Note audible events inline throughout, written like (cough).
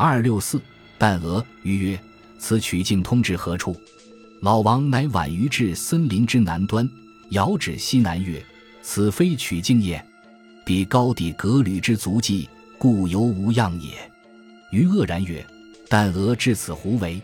二六四，旦娥。余曰：“此曲径通至何处？”老王乃晚于至森林之南端，遥指西南曰：“此非曲径也，彼高地隔旅之足迹，故犹无恙也。”余愕然曰：“旦娥至此胡为？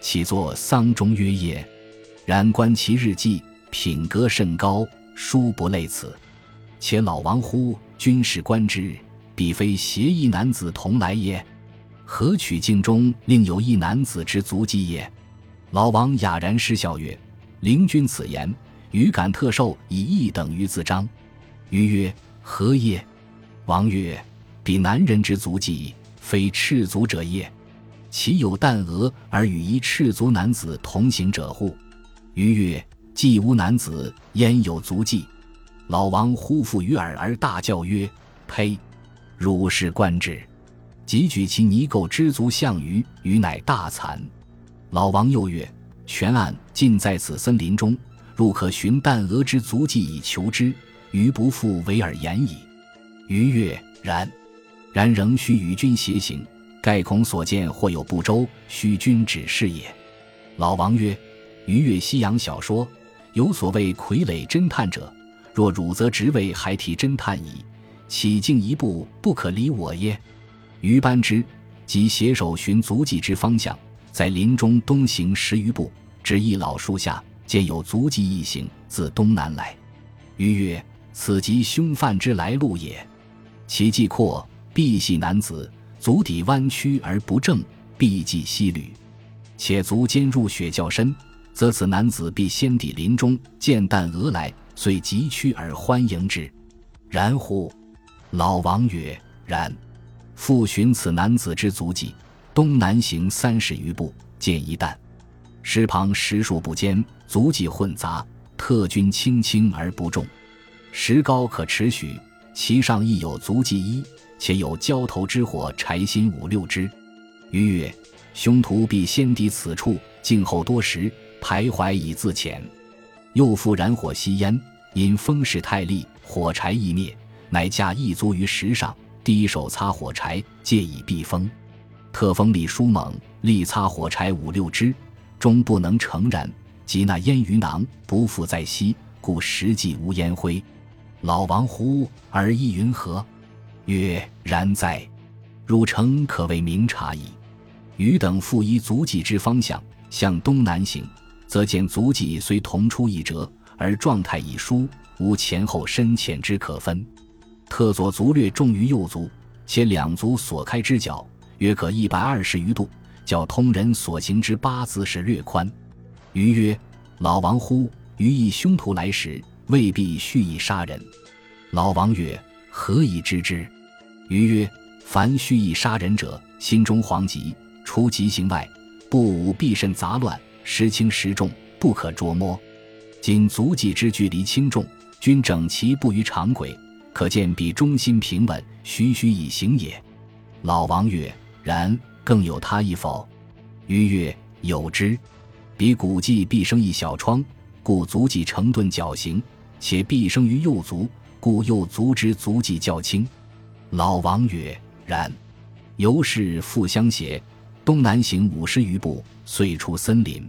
岂作丧钟曰也？然观其日记，品格甚高，殊不类此。且老王乎？君士观之，彼非邪异男子同来也？何取镜中另有一男子之足迹也？”老王哑然失笑曰：“灵君此言，余感特受以一等于自彰。”余曰：“何也？”王曰：“彼男人之足迹，非赤足者也。岂有旦娥而与一赤足男子同行者乎？”余曰：“既无男子，焉有足迹？”老王忽复于耳而大叫曰：“ (laughs) 呸！汝是观之！”即举其泥垢之足向余，余乃大惭。老王又曰：“全案尽在此森林中，入可寻旦鹅之足迹以求之。余不复为尔言矣。”余曰：“然，然仍需与君偕行。盖恐所见或有不周，须君指示也。”老王曰：“余阅西洋小说，有所谓傀儡侦探者。若汝则职位还提侦探矣，岂径一步不可离我耶？”余班之，即携手寻足迹之方向。在林中东行十余步，至一老树下，见有足迹一行自东南来。余曰：“此即凶犯之来路也。其迹阔，必系男子；足底弯曲而不正，必系西旅。且足尖入雪较深，则此男子必先抵林中，见旦鹅来，遂急趋而欢迎之。然乎？”老王曰：“然。”复寻此男子之足迹。东南行三十余步，见一担，石旁石树不坚，足迹混杂，特军轻轻而不重，石高可持许，其上亦有足迹一，且有焦头之火柴薪五六支。余曰：凶徒必先抵此处，静候多时，徘徊以自遣。又复燃火吸烟，因风势太厉，火柴易灭，乃架一足于石上，低手擦火柴，借以避风。特风力疏猛，力擦火柴五六支，终不能成燃。即那烟余囊不复在昔，故实际无烟灰。老王乎而意云何？曰：然哉！汝诚可谓明察矣。余等复依足迹之方向向东南行，则见足迹虽同出一辙，而状态已殊，无前后深浅之可分。特左足略重于右足，且两足所开之角。约可一百二十余度，较通人所行之八字时略宽。余曰：“老王乎？余以凶徒来时，未必蓄意杀人。”老王曰：“何以知之？”余曰：“凡蓄意杀人者，心中惶急，除疾行外，不无必甚杂乱，时轻时重，不可捉摸。今足迹之距离轻重，均整齐不于常轨，可见彼中心平稳，徐徐以行也。”老王曰。然更有他意否？余曰：有之。彼古迹必生一小窗，故足迹成钝脚形；且必生于右足，故右足之足迹较轻。老王曰：然。由是复相携，东南行五十余步，遂出森林。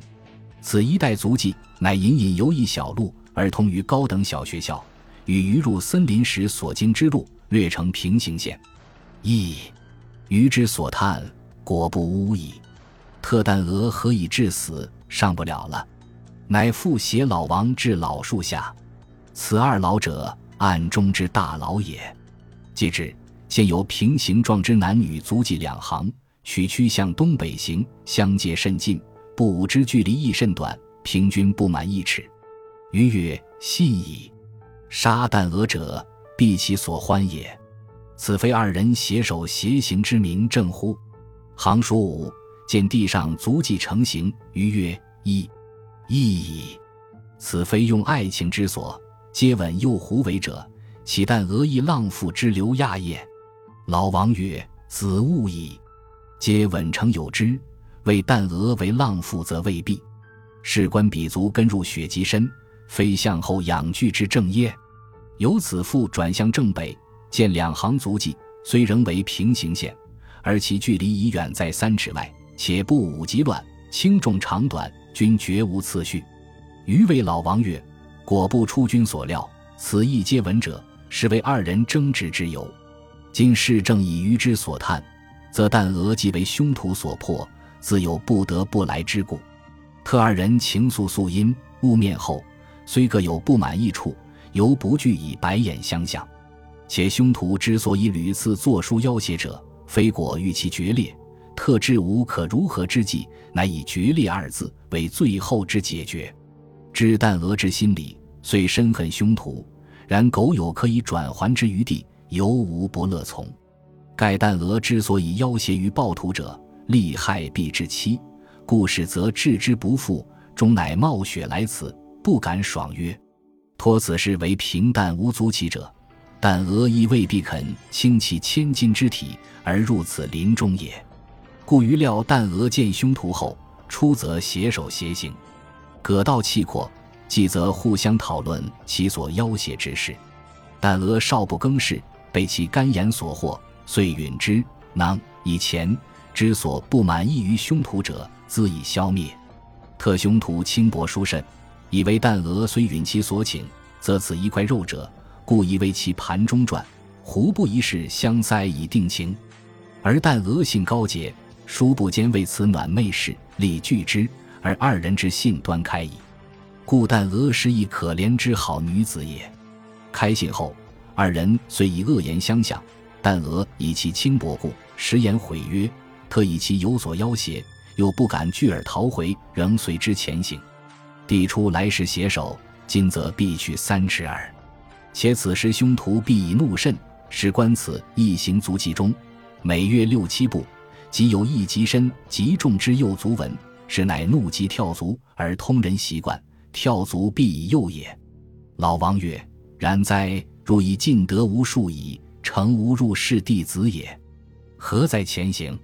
此一带足迹，乃隐隐游一小路，而通于高等小学校，与鱼入森林时所经之路略成平行线。亦。余之所叹，果不污矣。特旦鹅何以致死？上不了了，乃复携老王至老树下。此二老者，暗中之大佬也。既至，现有平行状之男女足迹两行，曲曲向东北行，相接甚近，不武之距离亦甚短，平均不满一尺。鱼曰：信矣。杀旦娥者，必其所欢也。此非二人携手偕行之名正乎？行书五，见地上足迹成形。余曰：一，亦矣。此非用爱情之所接吻诱狐为者，岂但俄亦浪妇之流亚也？老王曰：子勿矣。皆吻成有之，为旦娥为浪妇，则未必。事关彼足根入血极深，非向后仰拒之正耶？由此复转向正北。见两行足迹，虽仍为平行线，而其距离已远在三尺外，且不武极乱，轻重长短均绝无次序。余谓老王曰：“果不出君所料，此意皆闻者，实为二人争执之由。今事正以余之所叹，则但俄既为凶徒所迫，自有不得不来之故。特二人情愫素因，晤面后，虽各有不满意处，犹不惧以白眼相向。且凶徒之所以屡次作书要挟者，非果欲其决裂，特知无可如何之计，乃以决裂二字为最后之解决。知旦俄之心理，虽深恨凶徒，然苟有可以转还之余地，犹无不乐从。盖旦俄之所以要挟于暴徒者，利害必至期，故使则置之不复，终乃冒雪来此，不敢爽约。托此事为平淡无足奇者。但俄亦未必肯倾其千金之体而入此林中也，故余料但俄见凶徒后，出则携手携行，葛道气阔，继则互相讨论其所要挟之事。但俄少不更事，被其干言所惑，遂允之。囊以前之所不满意于凶徒者，自以消灭。特凶徒轻薄殊甚，以为旦娥虽允其所请，则此一块肉者。故以为其盘中转，胡不一事相塞以定情？而旦娥性高洁，殊不兼为此暖昧事，理拒之，而二人之信端开矣。故旦娥是一可怜之好女子也。开信后，二人虽以恶言相向，但娥以其轻薄故，实言毁约。特以其有所要挟，又不敢拒而逃回，仍随之前行。递出来时携手，今则必去三尺耳。且此时凶徒必以怒甚，使观此一行足迹中，每月六七步，即有一极深极重之右足纹，是乃怒极跳足而通人习惯，跳足必以右也。老王曰：“然哉！若以尽得无数矣，诚无入室弟子也。何在前行？”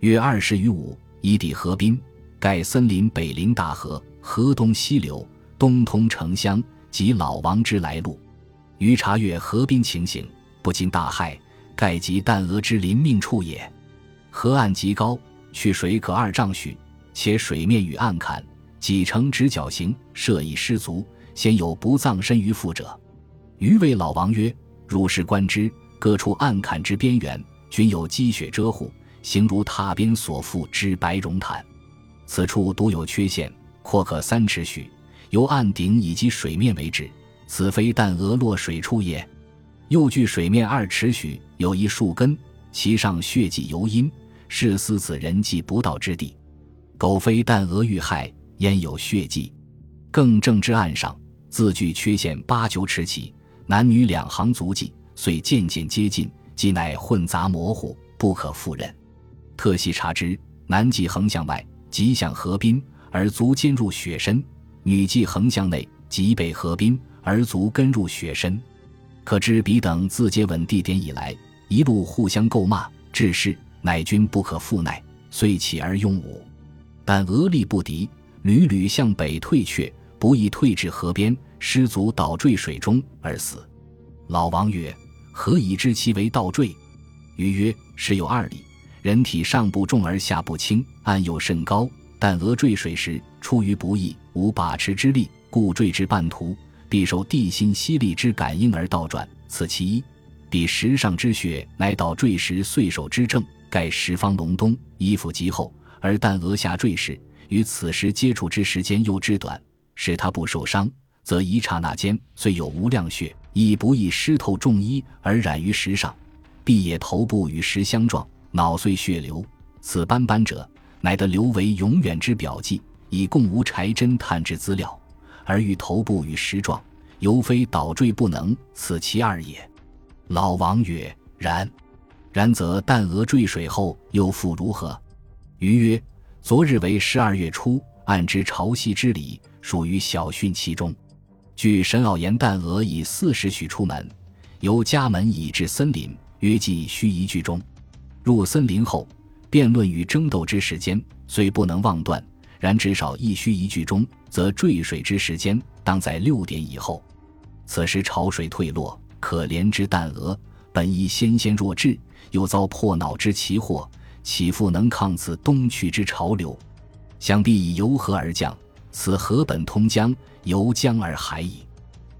约二十余五，以抵河滨，盖森林北临大河，河东西流，东通城乡，即老王之来路。于查阅河滨情形，不禁大骇，盖及旦俄之临命处也。河岸极高，去水可二丈许，且水面与岸坎几成直角形，设以失足，先有不葬身于腹者。余谓老王曰：“入室观之，各处岸坎之边缘，均有积雪遮护，形如踏边所覆之白绒毯。此处独有缺陷，阔可三尺许，由岸顶以及水面为止。”此非但鹅落水处也，又距水面二尺许，有一树根，其上血迹犹阴，是思此人迹不到之地。苟非但鹅遇害，焉有血迹？更正之岸上，字距缺陷八九尺起，男女两行足迹，遂渐渐接近，即乃混杂模糊，不可复认。特细查之，男即横向外，即向河滨，而足尖入雪深；女即横向内，即北河滨。而足根入雪深，可知彼等自接吻地点以来，一路互相诟骂，致是乃君不可复耐，遂起而用武，但俄力不敌，屡屡向北退却，不易退至河边，失足倒坠水中而死。老王曰：“何以知其为倒坠？”余曰：“时有二理，人体上不重而下不轻，岸又甚高，但俄坠水时出于不意，无把持之力，故坠至半途。”必受地心吸力之感应而倒转，此其一。彼石上之雪，乃导坠石碎手之症。盖石方隆冬，衣服极厚，而但额下坠时，与此时接触之时间又之短，使他不受伤，则一刹那间虽有无量血，亦不易湿透重衣而染于石上。必也头部与石相撞，脑碎血流。此斑斑者，乃得刘为永远之表记，以供无柴侦探之资料。而欲头部与石状，犹非倒坠不能，此其二也。老王曰：“然。然则旦娥坠水后又复如何？”余曰：“昨日为十二月初，按之潮汐之理，属于小汛期中。据沈老言，旦娥以四时许出门，由家门以至森林，约计须一句中。入森林后，辩论与争斗之时间，虽不能妄断。”然至少一须一句中，则坠水之时间当在六点以后。此时潮水退落，可怜之旦娥本亦纤纤弱质，又遭破脑之奇祸，岂复能抗此东去之潮流？想必以由河而降，此河本通江，由江而海矣。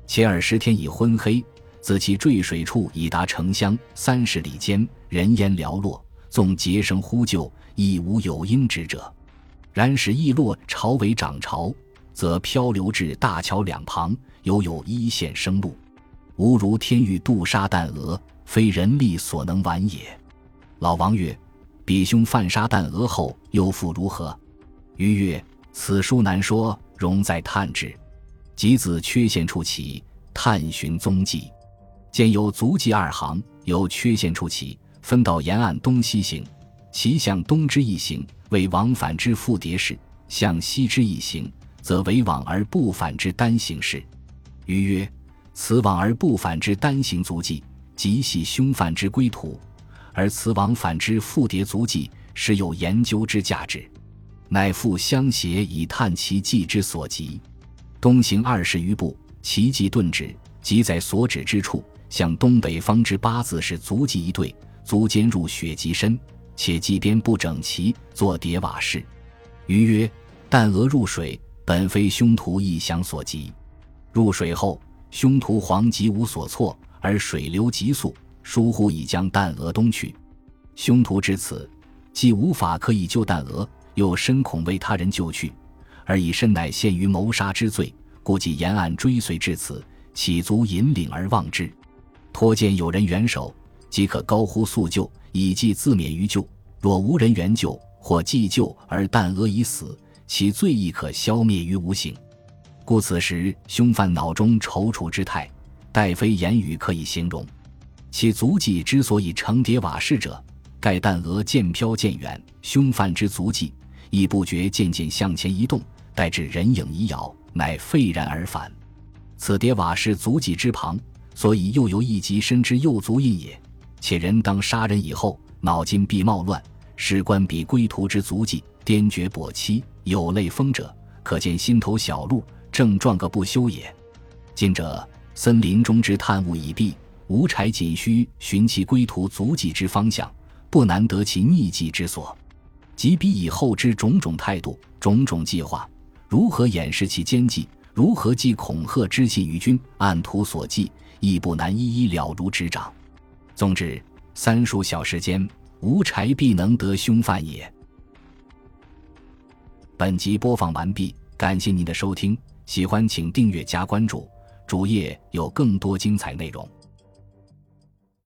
且尔时天已昏黑，自其坠水处已达城乡三十里间，人烟寥落，纵结声呼救，亦无有应之者。然使易落潮为涨潮，则漂流至大桥两旁，犹有一线生路。吾如天欲渡沙旦鹅，非人力所能挽也。老王曰：“比兄犯沙旦鹅后，又复如何？”余曰：“此书难说，容在探之。”及子缺陷处起，探寻踪迹，见有足迹二行，有缺陷处起，分到沿岸东西行。其向东之一行，为往返之复叠式；向西之一行，则为往而不返之单行式。余曰：此往而不返之单行足迹，即系凶犯之归途；而此往返之复叠足迹，实有研究之价值。乃复相携以探其迹之所及。东行二十余步，其迹顿止，即在所指之处，向东北方之八字是足迹一对，足尖入雪极深，且迹边不整齐，作叠瓦式。余曰：但鹅入水，本非凶徒一想所及。入水后，凶徒惶急无所措，而水流急速，疏忽已将弹鹅东去。凶徒至此，既无法可以救弹鹅，又深恐为他人救去。而以身乃陷于谋杀之罪，故即沿岸追随至此，岂足引领而望之？托见有人援手，即可高呼速救，以济自免于救。若无人援救，或既救而弹蛾已死，其罪亦可消灭于无形。故此时凶犯脑中踌躇之态，待非言语可以形容。其足迹之所以成叠瓦式者，盖弹蛾渐飘渐远，凶犯之足迹亦不觉渐渐向前移动。待至人影已杳，乃废然而返。此叠瓦是足迹之旁，所以又有一级深之右足印也。且人当杀人以后，脑筋必冒乱，史官比归途之足迹，颠绝跛凄，有泪风者，可见心头小路，正撞个不休也。今者森林中之探物已毕，无柴仅需寻其归途足迹之方向，不难得其匿迹之所。即彼以后之种种态度，种种计划。如何掩饰其奸计？如何寄恐吓之信于君？按图所记，亦不难一一了如指掌。总之，三数小时间，无柴必能得凶犯也。本集播放完毕，感谢您的收听，喜欢请订阅加关注，主页有更多精彩内容。